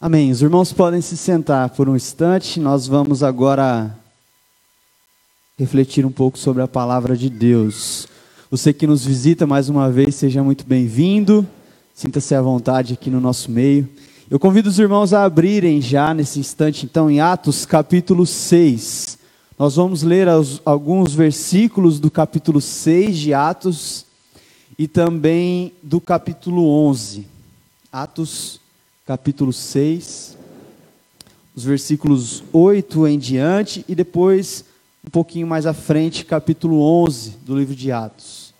Amém. Os irmãos podem se sentar por um instante. Nós vamos agora refletir um pouco sobre a palavra de Deus. Você que nos visita mais uma vez, seja muito bem-vindo. Sinta-se à vontade aqui no nosso meio. Eu convido os irmãos a abrirem já nesse instante, então, em Atos capítulo 6. Nós vamos ler alguns versículos do capítulo 6 de Atos e também do capítulo 11. Atos capítulo 6, os versículos 8 em diante e depois um pouquinho mais à frente, capítulo 11 do livro de Atos.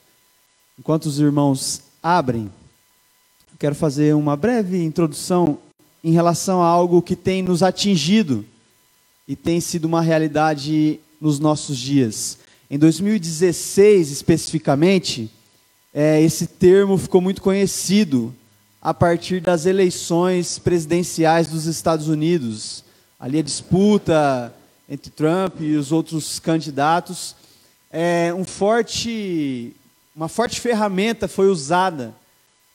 Enquanto os irmãos abrem, quero fazer uma breve introdução em relação a algo que tem nos atingido e tem sido uma realidade nos nossos dias. Em 2016, especificamente, é, esse termo ficou muito conhecido a partir das eleições presidenciais dos Estados Unidos. Ali a disputa entre Trump e os outros candidatos. É, um forte, uma forte ferramenta foi usada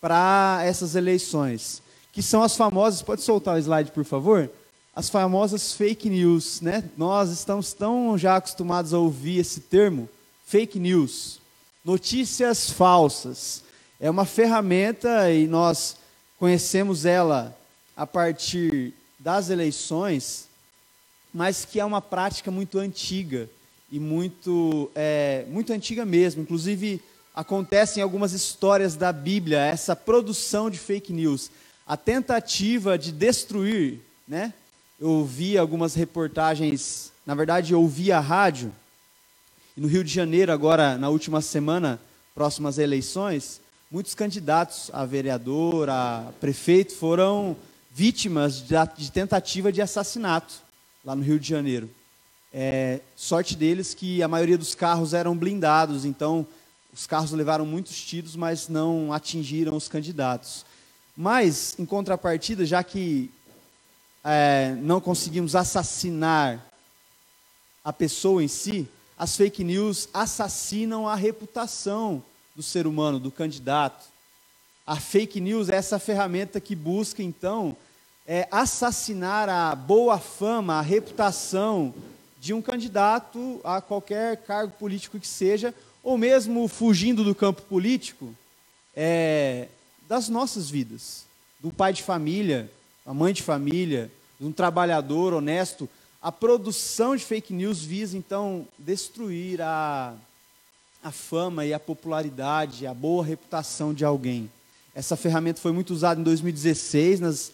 para essas eleições, que são as famosas. Pode soltar o slide, por favor? As famosas fake news, né? Nós estamos tão já acostumados a ouvir esse termo, fake news, notícias falsas é uma ferramenta e nós conhecemos ela a partir das eleições, mas que é uma prática muito antiga e muito, é, muito antiga mesmo. Inclusive, acontece em algumas histórias da Bíblia essa produção de fake news, a tentativa de destruir, né? Eu ouvi algumas reportagens, na verdade, eu ouvi a rádio, no Rio de Janeiro, agora, na última semana, próximas eleições, muitos candidatos a vereador, a prefeito, foram vítimas de, tentativa de assassinato lá no Rio de Janeiro. É, sorte deles que a maioria dos carros eram blindados, então os carros levaram muitos tiros, mas não atingiram os candidatos. Mas, em contrapartida, já que é, não conseguimos assassinar a pessoa em si, as fake news assassinam a reputação do ser humano, do candidato. A fake news é essa ferramenta que busca, então, é, assassinar a boa fama, a reputação de um candidato a qualquer cargo político que seja, ou mesmo fugindo do campo político, é, das nossas vidas, do pai de família, da mãe de família, de um trabalhador honesto. A produção de fake news visa, então, destruir a a fama e a popularidade, a boa reputação de alguém. Essa ferramenta foi muito usada em 2016 nas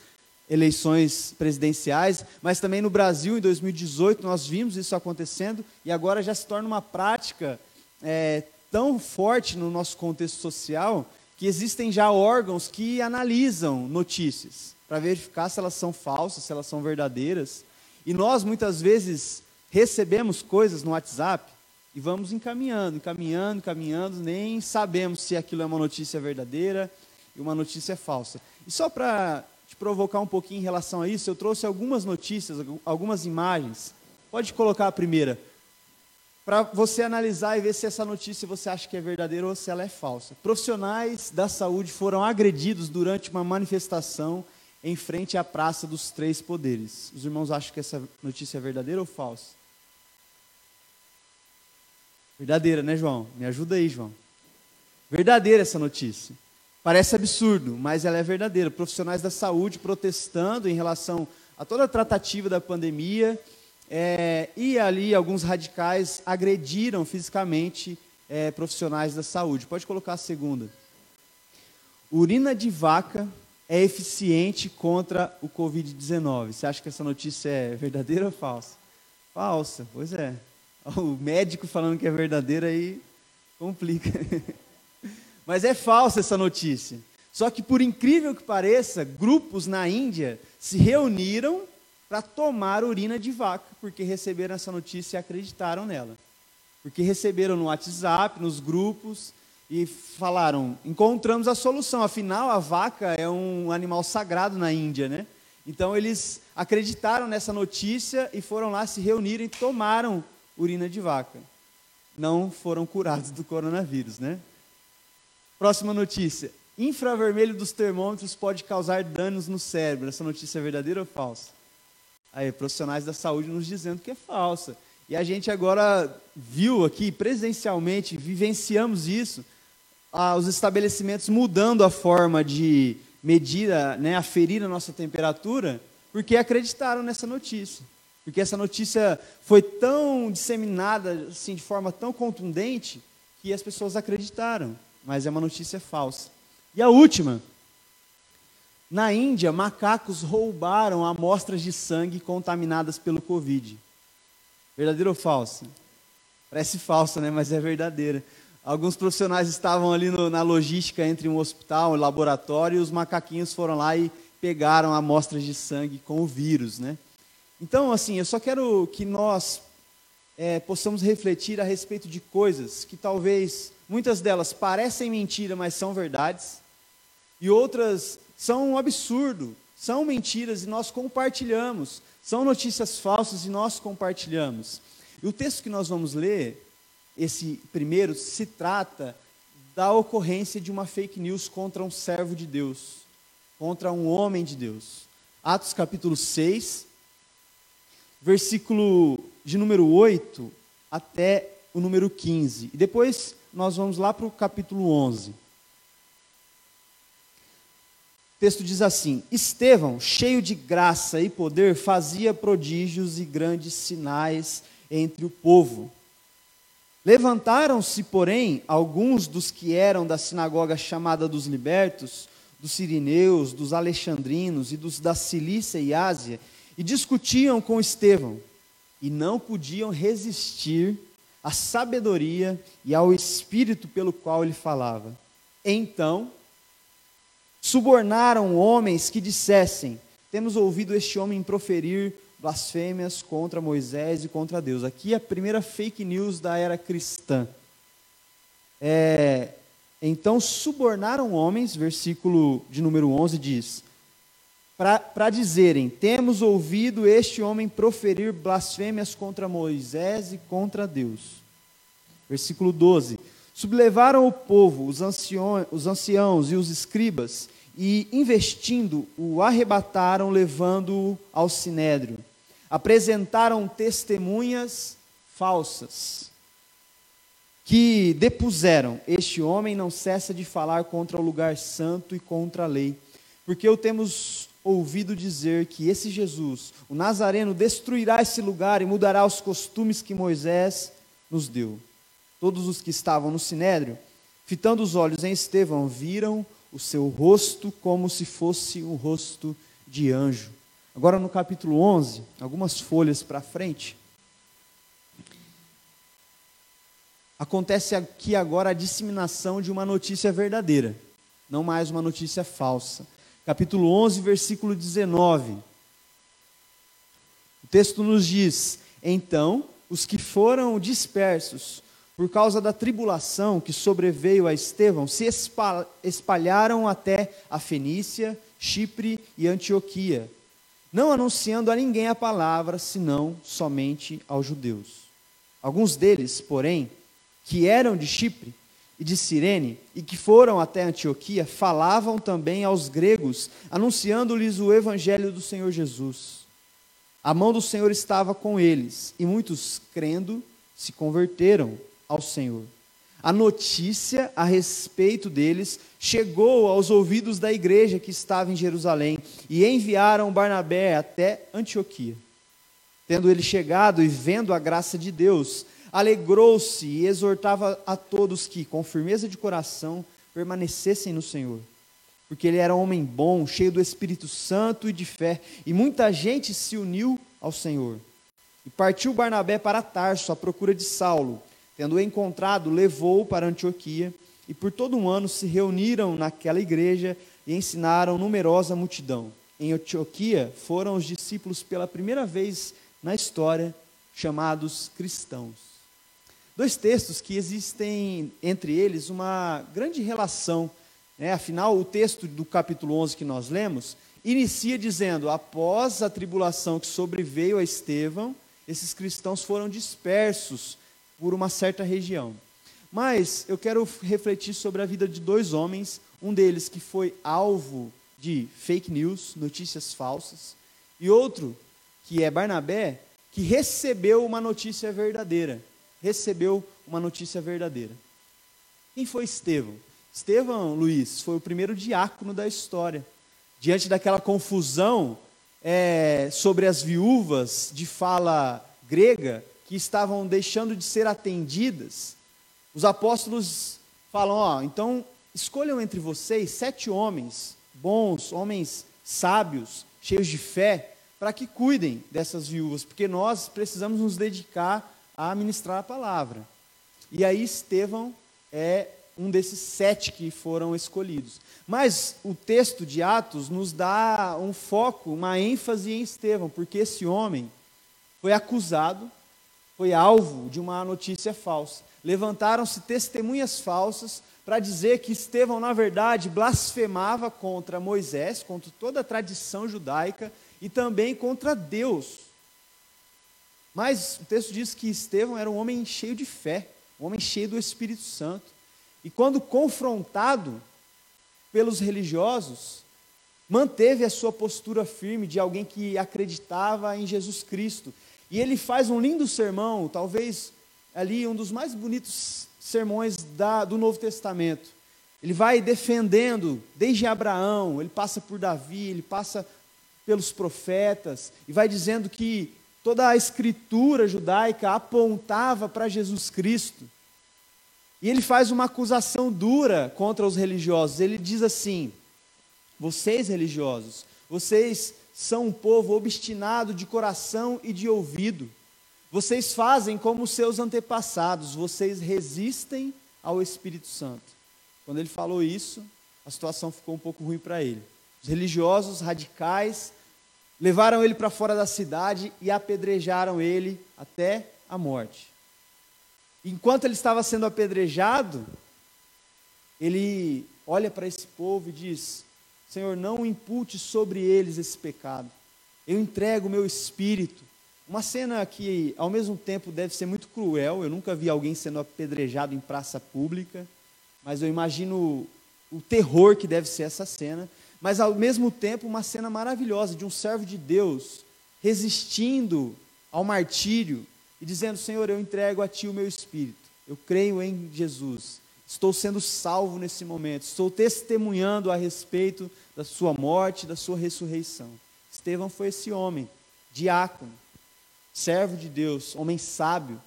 eleições presidenciais, mas também no Brasil em 2018 nós vimos isso acontecendo e agora já se torna uma prática é, tão forte no nosso contexto social que existem já órgãos que analisam notícias para verificar se elas são falsas, se elas são verdadeiras. E nós muitas vezes recebemos coisas no WhatsApp e vamos encaminhando, encaminhando, encaminhando, nem sabemos se aquilo é uma notícia verdadeira e uma notícia falsa. E só para te provocar um pouquinho em relação a isso, eu trouxe algumas notícias, algumas imagens. Pode colocar a primeira. Para você analisar e ver se essa notícia você acha que é verdadeira ou se ela é falsa. Profissionais da saúde foram agredidos durante uma manifestação em frente à Praça dos Três Poderes. Os irmãos acham que essa notícia é verdadeira ou falsa? Verdadeira, né, João? Me ajuda aí, João. Verdadeira essa notícia. Parece absurdo, mas ela é verdadeira. Profissionais da saúde protestando em relação a toda a tratativa da pandemia. É, e ali alguns radicais agrediram fisicamente é, profissionais da saúde. Pode colocar a segunda. Urina de vaca é eficiente contra o Covid-19. Você acha que essa notícia é verdadeira ou falsa? Falsa, pois é. O médico falando que é verdadeira aí complica. Mas é falsa essa notícia. Só que, por incrível que pareça, grupos na Índia se reuniram para tomar urina de vaca, porque receberam essa notícia e acreditaram nela. Porque receberam no WhatsApp, nos grupos, e falaram: encontramos a solução. Afinal, a vaca é um animal sagrado na Índia, né? Então, eles acreditaram nessa notícia e foram lá se reunirem e tomaram urina de vaca. Não foram curados do coronavírus, né? Próxima notícia. infravermelho dos termômetros pode causar danos no cérebro. Essa notícia é verdadeira ou falsa? Aí, profissionais da saúde nos dizendo que é falsa. E a gente agora viu aqui presencialmente, vivenciamos isso, ah, os estabelecimentos mudando a forma de medir, né, aferir a nossa temperatura, porque acreditaram nessa notícia. Porque essa notícia foi tão disseminada, assim, de forma tão contundente, que as pessoas acreditaram. Mas é uma notícia falsa. E a última. Na Índia, macacos roubaram amostras de sangue contaminadas pelo Covid. Verdadeira ou falsa? Parece falsa, né? Mas é verdadeira. Alguns profissionais estavam ali no, na logística entre um hospital um laboratório e os macaquinhos foram lá e pegaram amostras de sangue com o vírus, né? Então, assim, eu só quero que nós é, possamos refletir a respeito de coisas que talvez, muitas delas parecem mentira, mas são verdades, e outras são um absurdo, são mentiras e nós compartilhamos, são notícias falsas e nós compartilhamos. E o texto que nós vamos ler, esse primeiro, se trata da ocorrência de uma fake news contra um servo de Deus, contra um homem de Deus. Atos capítulo 6, versículo de número 8 até o número 15. E depois nós vamos lá para o capítulo 11. O texto diz assim: Estevão, cheio de graça e poder, fazia prodígios e grandes sinais entre o povo. Levantaram-se, porém, alguns dos que eram da sinagoga chamada dos libertos, dos sirineus, dos alexandrinos e dos da Cilícia e Ásia, e discutiam com Estevão, e não podiam resistir à sabedoria e ao espírito pelo qual ele falava. Então, subornaram homens que dissessem: Temos ouvido este homem proferir blasfêmias contra Moisés e contra Deus. Aqui é a primeira fake news da era cristã. É, então subornaram homens, versículo de número 11 diz: para dizerem: Temos ouvido este homem proferir blasfêmias contra Moisés e contra Deus. Versículo 12: Sublevaram o povo, os anciões, os anciãos e os escribas, e, investindo, o arrebataram, levando-o ao sinédrio. Apresentaram testemunhas falsas, que depuseram: Este homem não cessa de falar contra o lugar santo e contra a lei. Porque o temos ouvido dizer que esse Jesus, o Nazareno, destruirá esse lugar e mudará os costumes que Moisés nos deu. Todos os que estavam no sinédrio, fitando os olhos em Estevão, viram o seu rosto como se fosse o rosto de anjo. Agora no capítulo 11, algumas folhas para frente. Acontece aqui agora a disseminação de uma notícia verdadeira, não mais uma notícia falsa capítulo 11, versículo 19. O texto nos diz: Então, os que foram dispersos por causa da tribulação que sobreveio a Estevão se espalharam até a Fenícia, Chipre e Antioquia, não anunciando a ninguém a palavra, senão somente aos judeus. Alguns deles, porém, que eram de Chipre, e de Cirene, e que foram até Antioquia, falavam também aos gregos, anunciando-lhes o evangelho do Senhor Jesus. A mão do Senhor estava com eles, e muitos, crendo, se converteram ao Senhor. A notícia a respeito deles chegou aos ouvidos da igreja que estava em Jerusalém, e enviaram Barnabé até Antioquia. Tendo ele chegado e vendo a graça de Deus, alegrou-se e exortava a todos que, com firmeza de coração, permanecessem no Senhor. Porque ele era um homem bom, cheio do Espírito Santo e de fé, e muita gente se uniu ao Senhor. E partiu Barnabé para Tarso à procura de Saulo. Tendo-o encontrado, levou-o para Antioquia, e por todo um ano se reuniram naquela igreja e ensinaram numerosa multidão. Em Antioquia foram os discípulos pela primeira vez na história chamados cristãos. Dois textos que existem entre eles uma grande relação. Né? Afinal, o texto do capítulo 11 que nós lemos inicia dizendo: Após a tribulação que sobreveio a Estevão, esses cristãos foram dispersos por uma certa região. Mas eu quero refletir sobre a vida de dois homens, um deles que foi alvo de fake news, notícias falsas, e outro, que é Barnabé, que recebeu uma notícia verdadeira. Recebeu uma notícia verdadeira. Quem foi Estevão? Estevão, Luiz, foi o primeiro diácono da história. Diante daquela confusão é, sobre as viúvas de fala grega que estavam deixando de ser atendidas, os apóstolos falam: ó, então escolham entre vocês sete homens bons, homens sábios, cheios de fé, para que cuidem dessas viúvas, porque nós precisamos nos dedicar a ministrar a palavra. E aí Estevão é um desses sete que foram escolhidos. Mas o texto de Atos nos dá um foco, uma ênfase em Estevão, porque esse homem foi acusado, foi alvo de uma notícia falsa. Levantaram-se testemunhas falsas para dizer que Estevão, na verdade, blasfemava contra Moisés, contra toda a tradição judaica e também contra Deus. Mas o texto diz que Estevão era um homem cheio de fé, um homem cheio do Espírito Santo. E quando confrontado pelos religiosos, manteve a sua postura firme de alguém que acreditava em Jesus Cristo. E ele faz um lindo sermão, talvez ali um dos mais bonitos sermões da, do Novo Testamento. Ele vai defendendo desde Abraão, ele passa por Davi, ele passa pelos profetas, e vai dizendo que toda a escritura judaica apontava para Jesus Cristo. E ele faz uma acusação dura contra os religiosos. Ele diz assim: Vocês religiosos, vocês são um povo obstinado de coração e de ouvido. Vocês fazem como os seus antepassados, vocês resistem ao Espírito Santo. Quando ele falou isso, a situação ficou um pouco ruim para ele. Os religiosos radicais levaram ele para fora da cidade e apedrejaram ele até a morte. Enquanto ele estava sendo apedrejado, ele olha para esse povo e diz: Senhor, não impute sobre eles esse pecado. Eu entrego o meu espírito. Uma cena que, ao mesmo tempo, deve ser muito cruel. Eu nunca vi alguém sendo apedrejado em praça pública, mas eu imagino o terror que deve ser essa cena. Mas, ao mesmo tempo, uma cena maravilhosa de um servo de Deus resistindo ao martírio e dizendo: Senhor, eu entrego a Ti o meu espírito, eu creio em Jesus, estou sendo salvo nesse momento, estou testemunhando a respeito da Sua morte, da Sua ressurreição. Estevão foi esse homem, diácono, servo de Deus, homem sábio.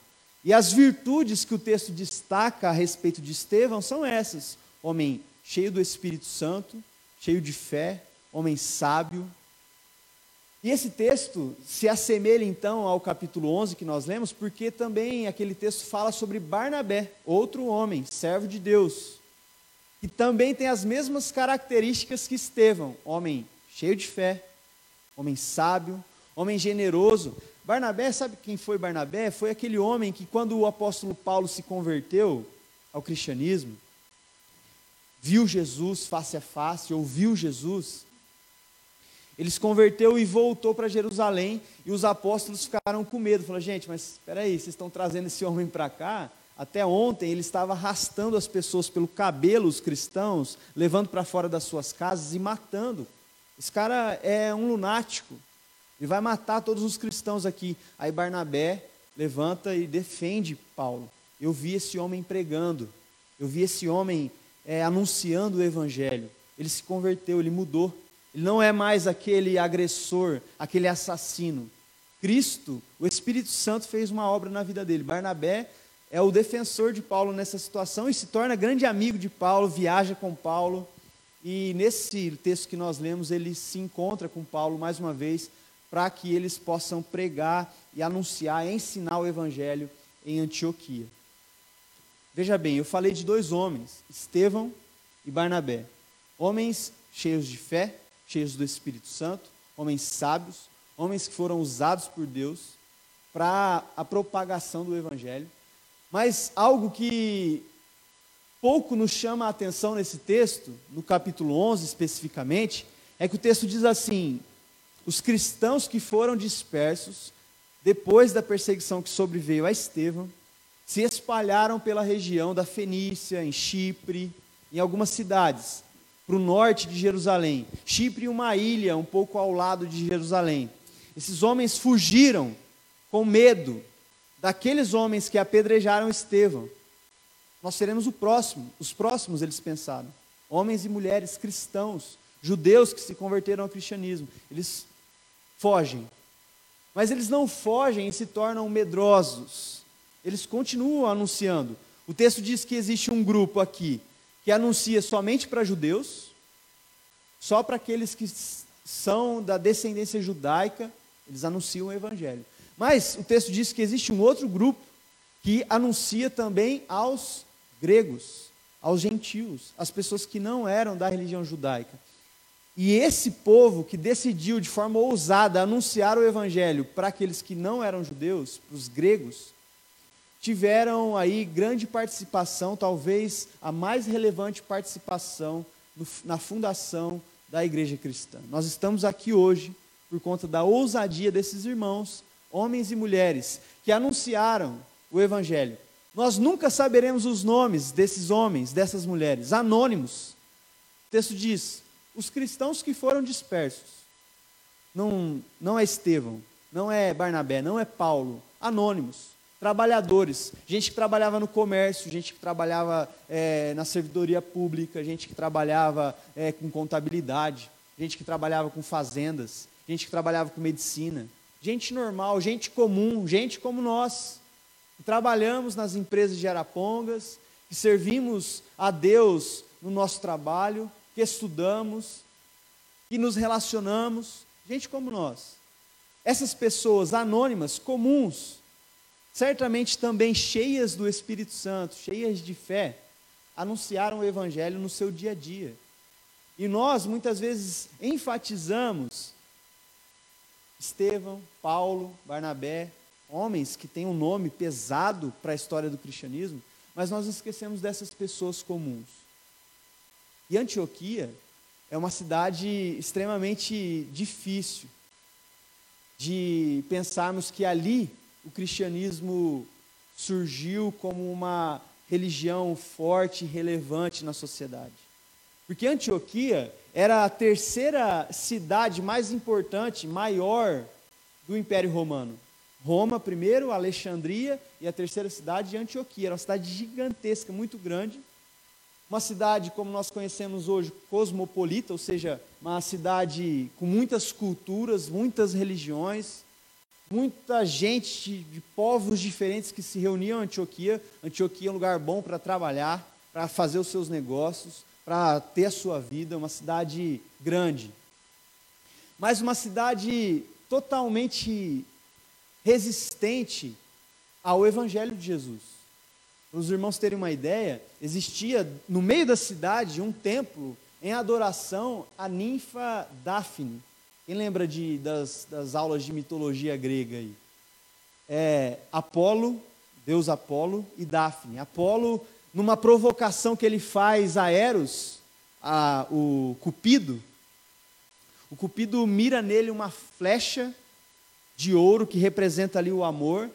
E as virtudes que o texto destaca a respeito de Estevão são essas: homem cheio do Espírito Santo, cheio de fé, homem sábio, e esse texto se assemelha então ao capítulo 11 que nós lemos, porque também aquele texto fala sobre Barnabé, outro homem, servo de Deus, que também tem as mesmas características que Estevão, homem cheio de fé, homem sábio, homem generoso. Barnabé, sabe quem foi Barnabé? Foi aquele homem que, quando o apóstolo Paulo se converteu ao cristianismo, viu Jesus face a face, ouviu Jesus, ele se converteu e voltou para Jerusalém, e os apóstolos ficaram com medo. Falaram, gente, mas espera aí, vocês estão trazendo esse homem para cá? Até ontem ele estava arrastando as pessoas pelo cabelo, os cristãos, levando para fora das suas casas e matando. Esse cara é um lunático. Ele vai matar todos os cristãos aqui. Aí Barnabé levanta e defende Paulo. Eu vi esse homem pregando. Eu vi esse homem é, anunciando o evangelho. Ele se converteu, ele mudou. Ele não é mais aquele agressor, aquele assassino. Cristo, o Espírito Santo fez uma obra na vida dele. Barnabé é o defensor de Paulo nessa situação e se torna grande amigo de Paulo, viaja com Paulo. E nesse texto que nós lemos, ele se encontra com Paulo mais uma vez para que eles possam pregar e anunciar, ensinar o evangelho em Antioquia. Veja bem, eu falei de dois homens, Estevão e Barnabé. Homens cheios de fé, cheios do Espírito Santo, homens sábios, homens que foram usados por Deus para a propagação do Evangelho. Mas algo que pouco nos chama a atenção nesse texto, no capítulo 11 especificamente, é que o texto diz assim: os cristãos que foram dispersos depois da perseguição que sobreveio a Estevão, se espalharam pela região da Fenícia, em Chipre, em algumas cidades, para o norte de Jerusalém. Chipre, uma ilha um pouco ao lado de Jerusalém. Esses homens fugiram com medo daqueles homens que apedrejaram Estevão. Nós seremos o próximo, os próximos, eles pensaram. Homens e mulheres cristãos, judeus que se converteram ao cristianismo. Eles fogem. Mas eles não fogem e se tornam medrosos. Eles continuam anunciando. O texto diz que existe um grupo aqui que anuncia somente para judeus, só para aqueles que são da descendência judaica, eles anunciam o evangelho. Mas o texto diz que existe um outro grupo que anuncia também aos gregos, aos gentios, às pessoas que não eram da religião judaica. E esse povo que decidiu de forma ousada anunciar o evangelho para aqueles que não eram judeus, para os gregos, tiveram aí grande participação, talvez a mais relevante participação no, na fundação da igreja cristã. Nós estamos aqui hoje por conta da ousadia desses irmãos, homens e mulheres, que anunciaram o evangelho. Nós nunca saberemos os nomes desses homens, dessas mulheres, anônimos. O texto diz: os cristãos que foram dispersos. Não, não é Estevão, não é Barnabé, não é Paulo, anônimos, trabalhadores, gente que trabalhava no comércio, gente que trabalhava é, na servidoria pública, gente que trabalhava é, com contabilidade, gente que trabalhava com fazendas, gente que trabalhava com medicina, gente normal, gente comum, gente como nós, que trabalhamos nas empresas de Arapongas, que servimos a Deus no nosso trabalho, que estudamos, que nos relacionamos, gente como nós. Essas pessoas anônimas, comuns, certamente também cheias do Espírito Santo, cheias de fé, anunciaram o Evangelho no seu dia a dia. E nós, muitas vezes, enfatizamos Estevão, Paulo, Barnabé, homens que têm um nome pesado para a história do cristianismo, mas nós esquecemos dessas pessoas comuns. E Antioquia é uma cidade extremamente difícil de pensarmos que ali o cristianismo surgiu como uma religião forte e relevante na sociedade. Porque Antioquia era a terceira cidade mais importante, maior do Império Romano. Roma primeiro, Alexandria e a terceira cidade Antioquia. Era uma cidade gigantesca, muito grande uma cidade como nós conhecemos hoje, cosmopolita, ou seja, uma cidade com muitas culturas, muitas religiões, muita gente de, povos diferentes que se reuniam em Antioquia. Antioquia é um lugar bom para trabalhar, para fazer os seus negócios, para ter a sua vida, uma cidade grande. Mas uma cidade totalmente resistente ao Evangelho de Jesus. Para os irmãos terem uma ideia, existia no meio da cidade um templo em adoração à ninfa Daphne. Quem lembra de, das, das aulas de mitologia grega aí? É, Apolo, Deus Apolo e Daphne. Apolo, numa provocação que ele faz a Eros, a, o Cupido, o Cupido mira nele uma flecha de ouro que representa ali o amor,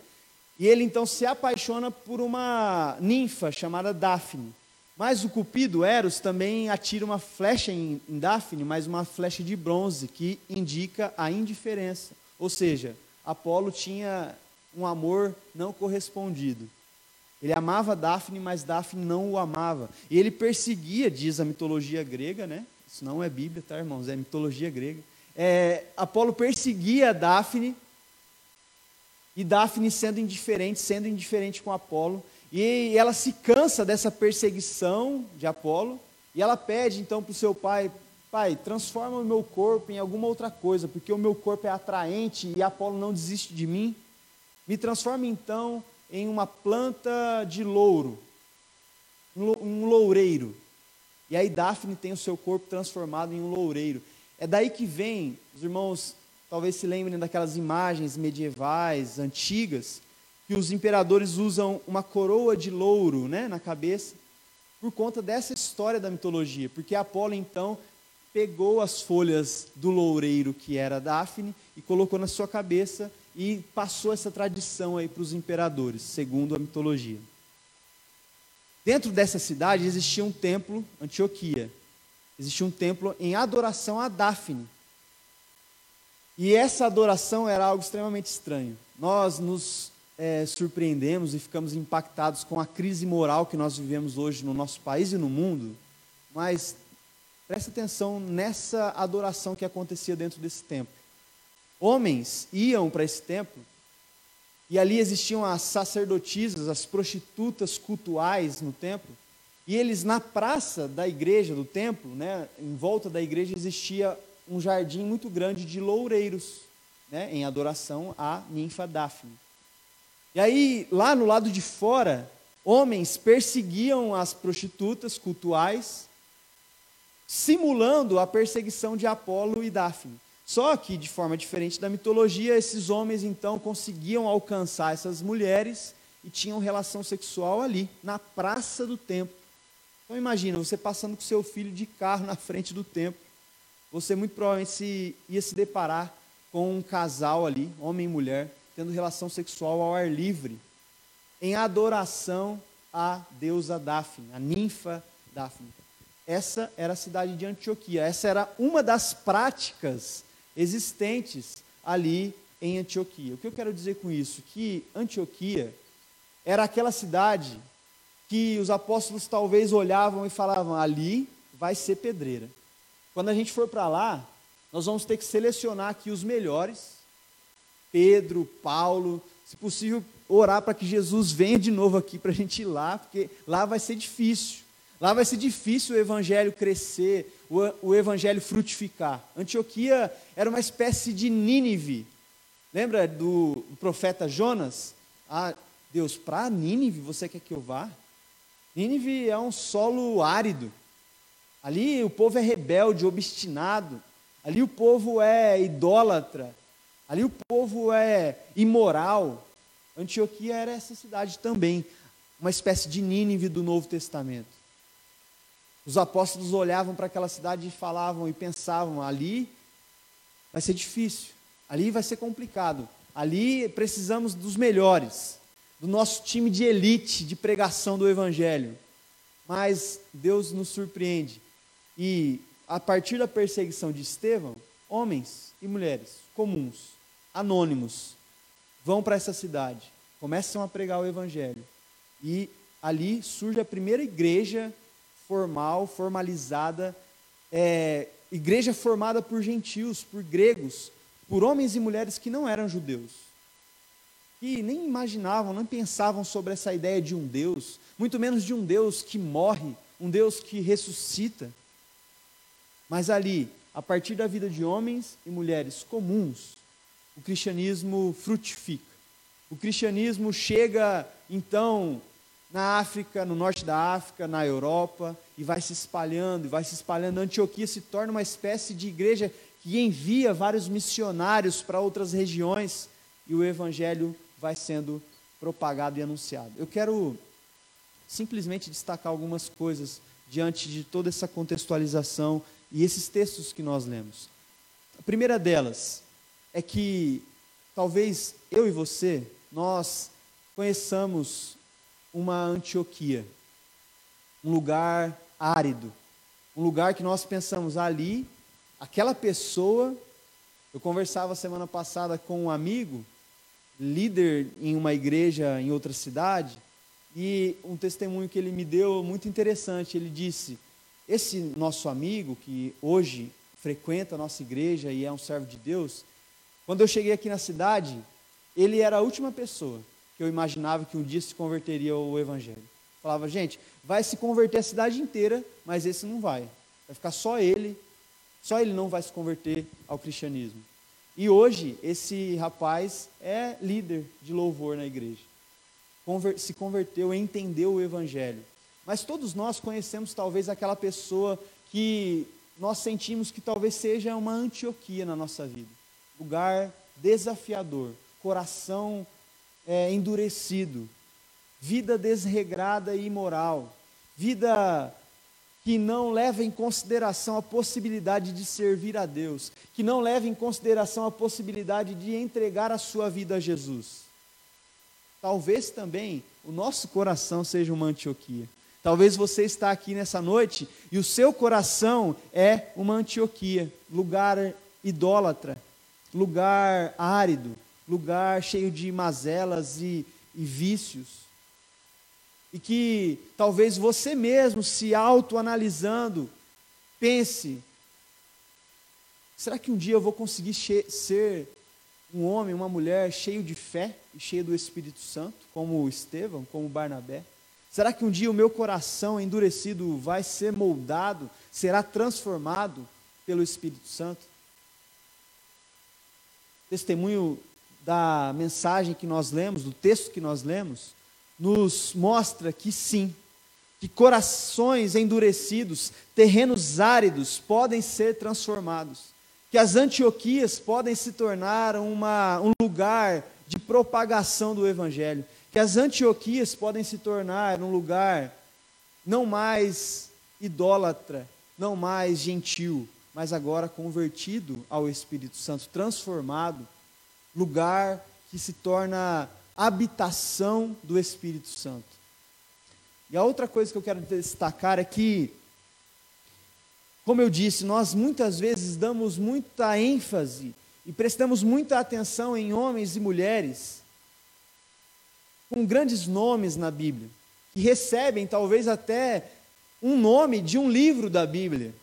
e ele então se apaixona por uma ninfa chamada Daphne. Mas o Cupido, Eros, também atira uma flecha em, em Daphne, mas uma flecha de bronze, que indica a indiferença. Ou seja, Apolo tinha um amor não correspondido. Ele amava Daphne, mas Daphne não o amava. E ele perseguia, diz a mitologia grega, né? Isso não é Bíblia, tá, irmãos? É mitologia grega. É, Apolo perseguia Daphne e Daphne sendo indiferente, sendo indiferente com Apolo, e ela se cansa dessa perseguição de Apolo, e ela pede então para o seu pai: Pai, transforma o meu corpo em alguma outra coisa, porque o meu corpo é atraente e Apolo não desiste de mim. Me transforma então em uma planta de louro, um loureiro. E aí Daphne tem o seu corpo transformado em um loureiro. É daí que vem, os irmãos talvez se lembrem daquelas imagens medievais, antigas, que os imperadores usam uma coroa de louro né, na cabeça, por conta dessa história da mitologia, porque Apolo então pegou as folhas do loureiro que era Daphne e colocou na sua cabeça, e passou essa tradição aí para os imperadores, segundo a mitologia. Dentro dessa cidade existia um templo, Antioquia. Existia um templo em adoração a Daphne. E essa adoração era algo extremamente estranho. Nós nos é, surpreendemos e ficamos impactados com a crise moral que nós vivemos hoje no nosso país e no mundo, mas preste atenção nessa adoração que acontecia dentro desse templo. Homens iam para esse templo e ali existiam as sacerdotisas, as prostitutas cultuais no templo, e eles na praça da igreja, do templo, né, em volta da igreja existia um jardim muito grande de loureiros, né, em adoração à ninfa Daphne. E aí, lá no lado de fora, homens perseguiam as prostitutas cultuais, simulando a perseguição de Apolo e Daphne. Só que, de forma diferente da mitologia, esses homens então conseguiam alcançar essas mulheres e tinham relação sexual ali, na praça do templo. Então imagina, você passando com seu filho de carro na frente do templo, você muito provavelmente se, ia se deparar com um casal ali, homem e mulher, tendo relação sexual ao ar livre, em adoração à deusa Daphne, a ninfa Daphne. Essa era a cidade de Antioquia, essa era uma das práticas existentes ali em Antioquia. O que eu quero dizer com isso? Que Antioquia era aquela cidade que os apóstolos talvez olhavam e falavam: ali vai ser pedreira. Quando a gente for para lá, nós vamos ter que selecionar aqui os melhores Pedro, Paulo, se possível, orar para que Jesus venha de novo aqui para a gente ir lá, porque lá vai ser difícil. Lá vai ser difícil o evangelho crescer, o, o evangelho frutificar. Antioquia era uma espécie de Nínive. Lembra do, do profeta Jonas? Ah, Deus, para Nínive você quer que eu vá? Nínive é um solo árido. Ali o povo é rebelde, obstinado. Ali o povo é idólatra. Ali o povo é imoral. Antioquia era essa cidade também, uma espécie de Nínive do Novo Testamento. Os apóstolos olhavam para aquela cidade e falavam e pensavam: ali vai ser difícil, ali vai ser complicado, ali precisamos dos melhores, do nosso time de elite de pregação do Evangelho. Mas Deus nos surpreende e, a partir da perseguição de Estevão, homens e mulheres comuns anônimos vão para essa cidade, começam a pregar o evangelho. E ali surge a primeira igreja formal, formalizada, é, igreja formada por gentios, por gregos, por homens e mulheres que não eram judeus. Que nem imaginavam, não pensavam sobre essa ideia de um Deus, muito menos de um Deus que morre, um Deus que ressuscita. Mas ali, a partir da vida de homens e mulheres comuns, o cristianismo frutifica. O cristianismo chega, então, na África, no norte da África, na Europa, e vai se espalhando, e vai se espalhando. A Antioquia se torna uma espécie de igreja que envia vários missionários para outras regiões, e o evangelho vai sendo propagado e anunciado. Eu quero simplesmente destacar algumas coisas diante de toda essa contextualização e esses textos que nós lemos. A primeira delas, é que talvez eu e você, nós conheçamos uma Antioquia, um lugar árido, um lugar que nós pensamos ali, aquela pessoa. Eu conversava semana passada com um amigo, líder em uma igreja em outra cidade, e um testemunho que ele me deu muito interessante. Ele disse: Esse nosso amigo, que hoje frequenta a nossa igreja e é um servo de Deus, quando eu cheguei aqui na cidade, ele era a última pessoa que eu imaginava que um dia se converteria ao Evangelho. Falava, gente, vai se converter a cidade inteira, mas esse não vai. Vai ficar só ele, só ele não vai se converter ao cristianismo. E hoje, esse rapaz é líder de louvor na igreja. Conver se converteu, entendeu o Evangelho. Mas todos nós conhecemos talvez aquela pessoa que nós sentimos que talvez seja uma Antioquia na nossa vida lugar desafiador, coração é, endurecido, vida desregrada e imoral, vida que não leva em consideração a possibilidade de servir a Deus, que não leva em consideração a possibilidade de entregar a sua vida a Jesus. Talvez também o nosso coração seja uma Antioquia. Talvez você está aqui nessa noite e o seu coração é uma Antioquia, lugar idólatra, lugar árido, lugar cheio de mazelas e, e vícios e que talvez você mesmo, se autoanalisando, pense: será que um dia eu vou conseguir ser um homem, uma mulher cheio de fé e cheio do Espírito Santo, como Estevão, como Barnabé? Será que um dia o meu coração endurecido vai ser moldado, será transformado pelo Espírito Santo? Testemunho da mensagem que nós lemos, do texto que nós lemos, nos mostra que sim, que corações endurecidos, terrenos áridos podem ser transformados, que as Antioquias podem se tornar uma, um lugar de propagação do Evangelho, que as Antioquias podem se tornar um lugar não mais idólatra, não mais gentil, mas agora convertido ao Espírito Santo, transformado, lugar que se torna habitação do Espírito Santo. E a outra coisa que eu quero destacar é que, como eu disse, nós muitas vezes damos muita ênfase e prestamos muita atenção em homens e mulheres com grandes nomes na Bíblia, que recebem talvez até um nome de um livro da Bíblia.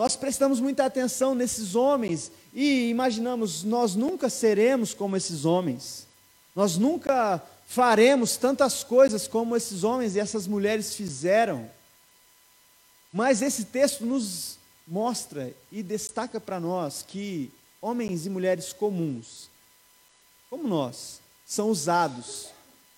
Nós prestamos muita atenção nesses homens e imaginamos, nós nunca seremos como esses homens. Nós nunca faremos tantas coisas como esses homens e essas mulheres fizeram. Mas esse texto nos mostra e destaca para nós que homens e mulheres comuns, como nós, são usados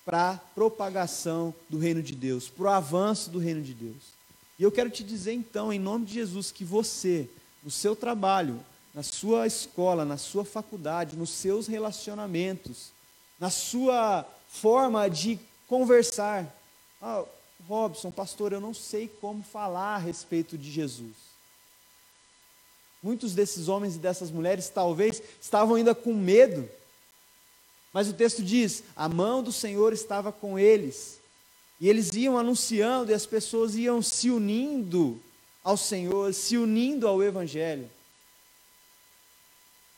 para a propagação do reino de Deus, para o avanço do reino de Deus. E eu quero te dizer então, em nome de Jesus, que você, no seu trabalho, na sua escola, na sua faculdade, nos seus relacionamentos, na sua forma de conversar. Ah, Robson, pastor, eu não sei como falar a respeito de Jesus. Muitos desses homens e dessas mulheres talvez estavam ainda com medo, mas o texto diz: a mão do Senhor estava com eles, e eles iam anunciando e as pessoas iam se unindo ao Senhor, se unindo ao Evangelho.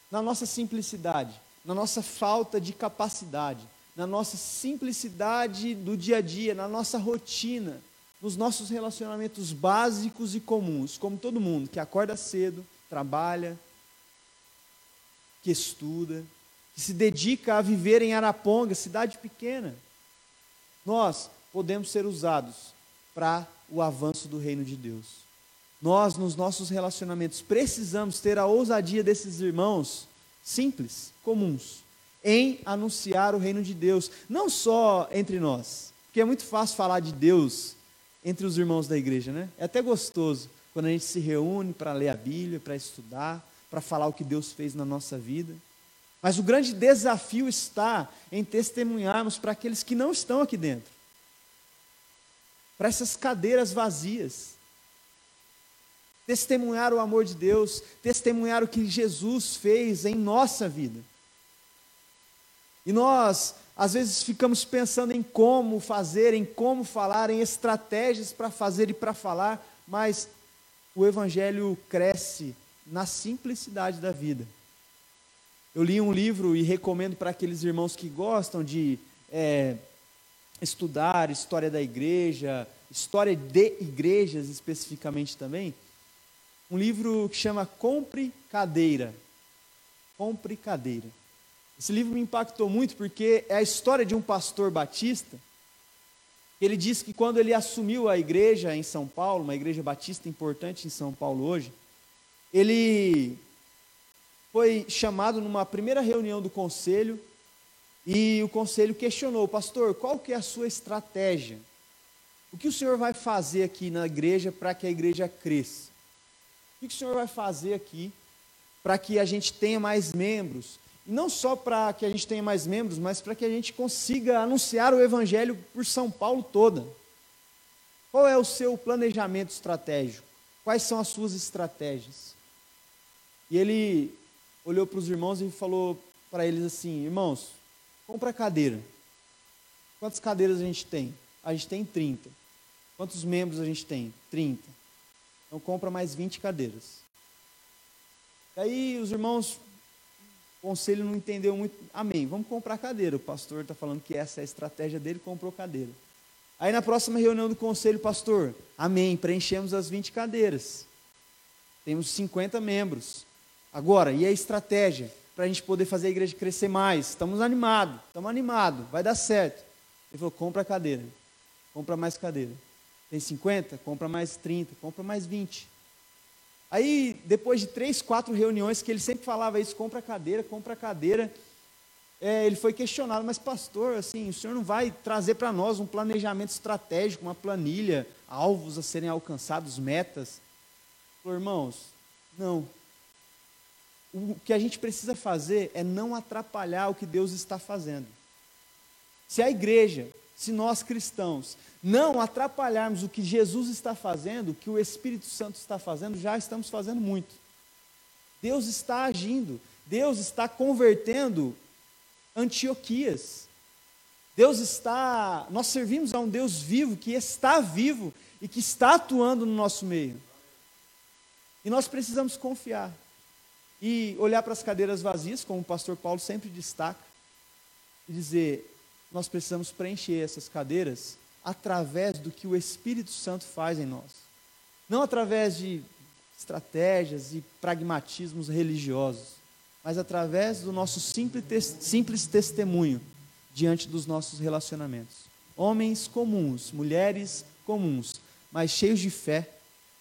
Na nossa simplicidade, na nossa falta de capacidade, na nossa simplicidade do dia a dia, na nossa rotina, nos nossos relacionamentos básicos e comuns, como todo mundo que acorda cedo, trabalha, que estuda, que se dedica a viver em Araponga, cidade pequena. Nós podemos ser usados para o avanço do reino de Deus. Nós, nos nossos relacionamentos, precisamos ter a ousadia desses irmãos simples, comuns, em anunciar o reino de Deus, não só entre nós, porque é muito fácil falar de Deus entre os irmãos da igreja, né? É até gostoso quando a gente se reúne para ler a Bíblia, para estudar, para falar o que Deus fez na nossa vida. Mas o grande desafio está em testemunharmos para aqueles que não estão aqui dentro para essas cadeiras vazias. Testemunhar o amor de Deus, testemunhar o que Jesus fez em nossa vida. E nós, às vezes, ficamos pensando em como fazer, em como falar, em estratégias para fazer e para falar, mas o Evangelho cresce na simplicidade da vida. Eu li um livro e recomendo para aqueles irmãos que gostam de é, estudar história da igreja, história de igrejas especificamente também, um livro que chama Compre Cadeira. Compre Cadeira. Esse livro me impactou muito porque é a história de um pastor batista. Ele diz que quando ele assumiu a igreja em São Paulo, uma igreja batista importante em São Paulo hoje, ele foi chamado numa primeira reunião do conselho e o conselho questionou, pastor, qual que é a sua estratégia? O que o senhor vai fazer aqui na igreja para que a igreja cresça? O que o senhor vai fazer aqui para que a gente tenha mais membros? E não só para que a gente tenha mais membros, mas para que a gente consiga anunciar o evangelho por São Paulo toda. Qual é o seu planejamento estratégico? Quais são as suas estratégias? E ele olhou para os irmãos e falou para eles assim: Irmãos, compra cadeira. Quantas cadeiras a gente tem? A gente tem 30. Quantos membros a gente tem? 30. Então compra mais 20 cadeiras. Aí os irmãos, o conselho não entendeu muito. Amém, vamos comprar cadeira. O pastor está falando que essa é a estratégia dele, comprou cadeira. Aí na próxima reunião do conselho, pastor, amém, preenchemos as 20 cadeiras. Temos 50 membros. Agora, e a estratégia para a gente poder fazer a igreja crescer mais? Estamos animados, estamos animados, vai dar certo. Ele falou: compra a cadeira, compra mais cadeira. Tem 50? Compra mais 30, compra mais 20. Aí, depois de três, quatro reuniões que ele sempre falava isso, compra cadeira, compra cadeira, é, ele foi questionado, mas pastor, assim, o senhor não vai trazer para nós um planejamento estratégico, uma planilha, alvos a serem alcançados, metas? Falou, irmãos, não. O que a gente precisa fazer é não atrapalhar o que Deus está fazendo. Se a igreja, se nós cristãos, não atrapalharmos o que Jesus está fazendo, o que o Espírito Santo está fazendo, já estamos fazendo muito. Deus está agindo, Deus está convertendo Antioquias. Deus está, nós servimos a um Deus vivo, que está vivo e que está atuando no nosso meio. E nós precisamos confiar e olhar para as cadeiras vazias, como o pastor Paulo sempre destaca, e dizer: nós precisamos preencher essas cadeiras através do que o Espírito Santo faz em nós. Não através de estratégias e pragmatismos religiosos, mas através do nosso simples, simples testemunho diante dos nossos relacionamentos. Homens comuns, mulheres comuns, mas cheios de fé,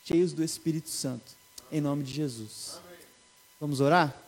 cheios do Espírito Santo. Em nome de Jesus. Vamos orar?